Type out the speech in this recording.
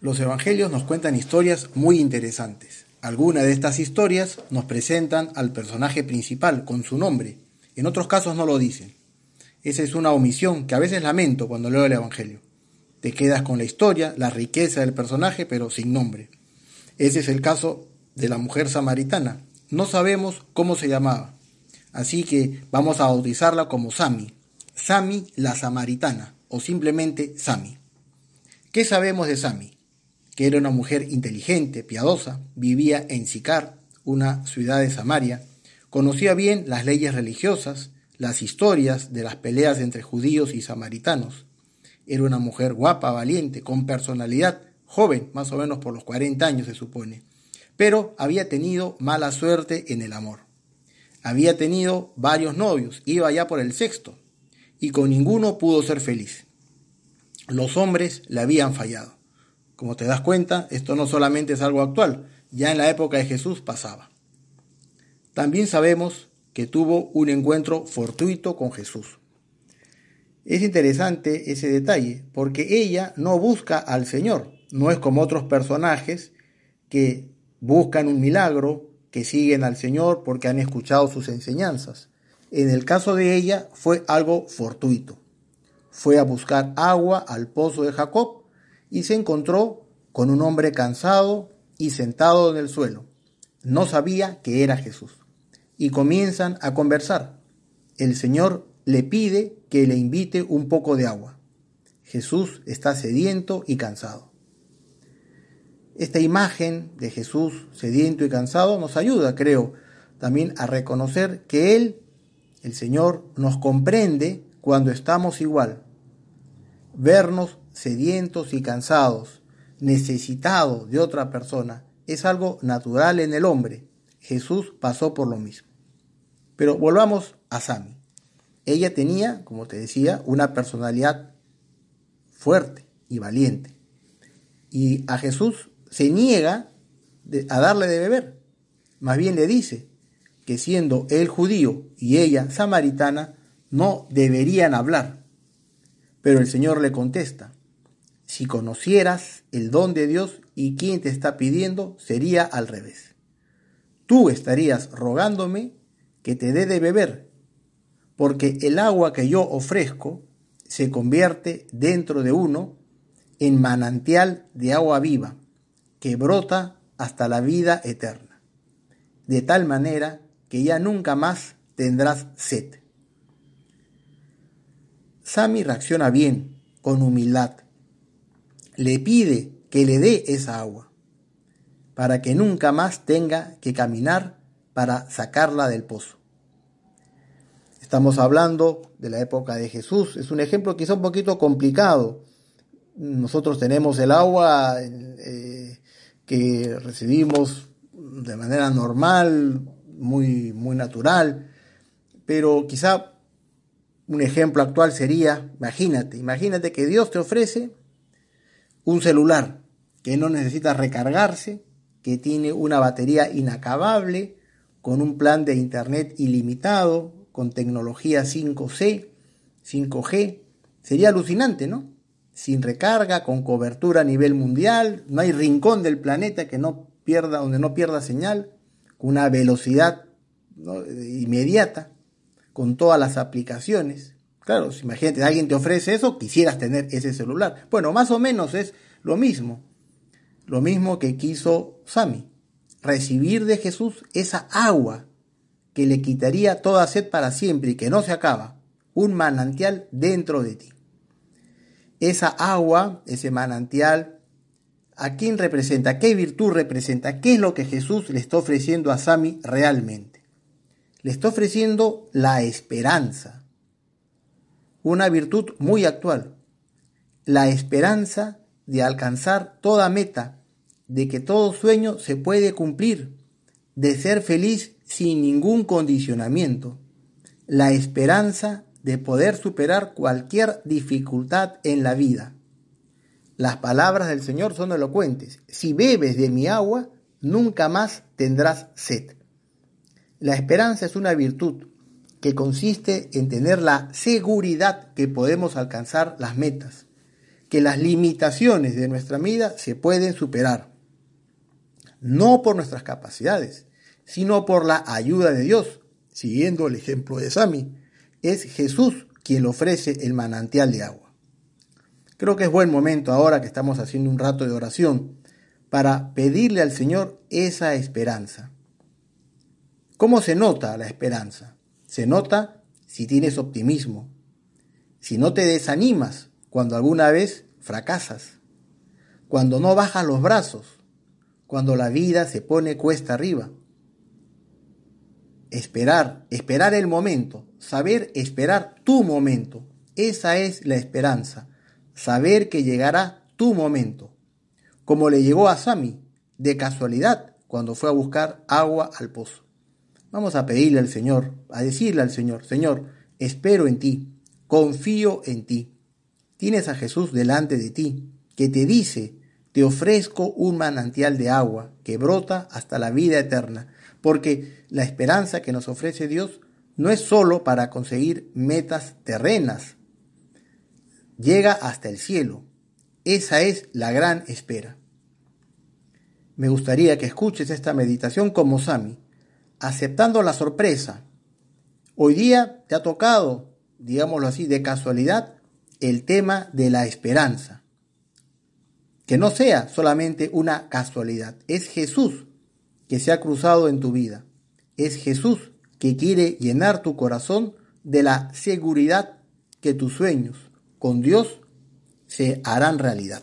Los evangelios nos cuentan historias muy interesantes. Algunas de estas historias nos presentan al personaje principal con su nombre. En otros casos no lo dicen. Esa es una omisión que a veces lamento cuando leo el evangelio. Te quedas con la historia, la riqueza del personaje, pero sin nombre. Ese es el caso de la mujer samaritana. No sabemos cómo se llamaba. Así que vamos a bautizarla como Sami. Sami la samaritana o simplemente Sami. ¿Qué sabemos de Sami? Que era una mujer inteligente, piadosa, vivía en Sicar, una ciudad de Samaria, conocía bien las leyes religiosas, las historias de las peleas entre judíos y samaritanos. Era una mujer guapa, valiente, con personalidad, joven, más o menos por los 40 años se supone, pero había tenido mala suerte en el amor. Había tenido varios novios, iba ya por el sexto, y con ninguno pudo ser feliz. Los hombres le habían fallado. Como te das cuenta, esto no solamente es algo actual, ya en la época de Jesús pasaba. También sabemos que tuvo un encuentro fortuito con Jesús. Es interesante ese detalle, porque ella no busca al Señor, no es como otros personajes que buscan un milagro, que siguen al Señor porque han escuchado sus enseñanzas. En el caso de ella fue algo fortuito. Fue a buscar agua al pozo de Jacob y se encontró con un hombre cansado y sentado en el suelo. No sabía que era Jesús. Y comienzan a conversar. El Señor le pide que le invite un poco de agua. Jesús está sediento y cansado. Esta imagen de Jesús sediento y cansado nos ayuda, creo, también a reconocer que Él, el Señor, nos comprende cuando estamos igual. Vernos sedientos y cansados, necesitados de otra persona, es algo natural en el hombre. Jesús pasó por lo mismo. Pero volvamos a Sami. Ella tenía, como te decía, una personalidad fuerte y valiente. Y a Jesús se niega a darle de beber. Más bien le dice que siendo él judío y ella samaritana, no deberían hablar. Pero el Señor le contesta, si conocieras el don de Dios y quién te está pidiendo, sería al revés. Tú estarías rogándome que te dé de beber, porque el agua que yo ofrezco se convierte dentro de uno en manantial de agua viva, que brota hasta la vida eterna, de tal manera que ya nunca más tendrás sed. Sami reacciona bien, con humildad le pide que le dé esa agua, para que nunca más tenga que caminar para sacarla del pozo. Estamos hablando de la época de Jesús, es un ejemplo quizá un poquito complicado. Nosotros tenemos el agua eh, que recibimos de manera normal, muy, muy natural, pero quizá un ejemplo actual sería, imagínate, imagínate que Dios te ofrece un celular que no necesita recargarse, que tiene una batería inacabable, con un plan de internet ilimitado, con tecnología 5C, 5G. Sería alucinante, ¿no? Sin recarga, con cobertura a nivel mundial, no hay rincón del planeta que no pierda, donde no pierda señal, con una velocidad inmediata, con todas las aplicaciones. Claro, imagínate, alguien te ofrece eso, quisieras tener ese celular. Bueno, más o menos es lo mismo. Lo mismo que quiso Sami. Recibir de Jesús esa agua que le quitaría toda sed para siempre y que no se acaba. Un manantial dentro de ti. Esa agua, ese manantial, ¿a quién representa? ¿Qué virtud representa? ¿Qué es lo que Jesús le está ofreciendo a Sami realmente? Le está ofreciendo la esperanza una virtud muy actual, la esperanza de alcanzar toda meta, de que todo sueño se puede cumplir, de ser feliz sin ningún condicionamiento, la esperanza de poder superar cualquier dificultad en la vida. Las palabras del Señor son elocuentes. Si bebes de mi agua, nunca más tendrás sed. La esperanza es una virtud, que consiste en tener la seguridad que podemos alcanzar las metas, que las limitaciones de nuestra vida se pueden superar. No por nuestras capacidades, sino por la ayuda de Dios. Siguiendo el ejemplo de Sami, es Jesús quien ofrece el manantial de agua. Creo que es buen momento ahora que estamos haciendo un rato de oración para pedirle al Señor esa esperanza. ¿Cómo se nota la esperanza? Se nota si tienes optimismo, si no te desanimas cuando alguna vez fracasas, cuando no bajas los brazos, cuando la vida se pone cuesta arriba. Esperar, esperar el momento, saber esperar tu momento, esa es la esperanza, saber que llegará tu momento, como le llegó a Sami, de casualidad, cuando fue a buscar agua al pozo. Vamos a pedirle al Señor, a decirle al Señor, Señor, espero en ti, confío en ti. Tienes a Jesús delante de ti, que te dice, te ofrezco un manantial de agua que brota hasta la vida eterna, porque la esperanza que nos ofrece Dios no es sólo para conseguir metas terrenas, llega hasta el cielo. Esa es la gran espera. Me gustaría que escuches esta meditación como Sami, aceptando la sorpresa. Hoy día te ha tocado, digámoslo así, de casualidad, el tema de la esperanza. Que no sea solamente una casualidad, es Jesús que se ha cruzado en tu vida. Es Jesús que quiere llenar tu corazón de la seguridad que tus sueños con Dios se harán realidad.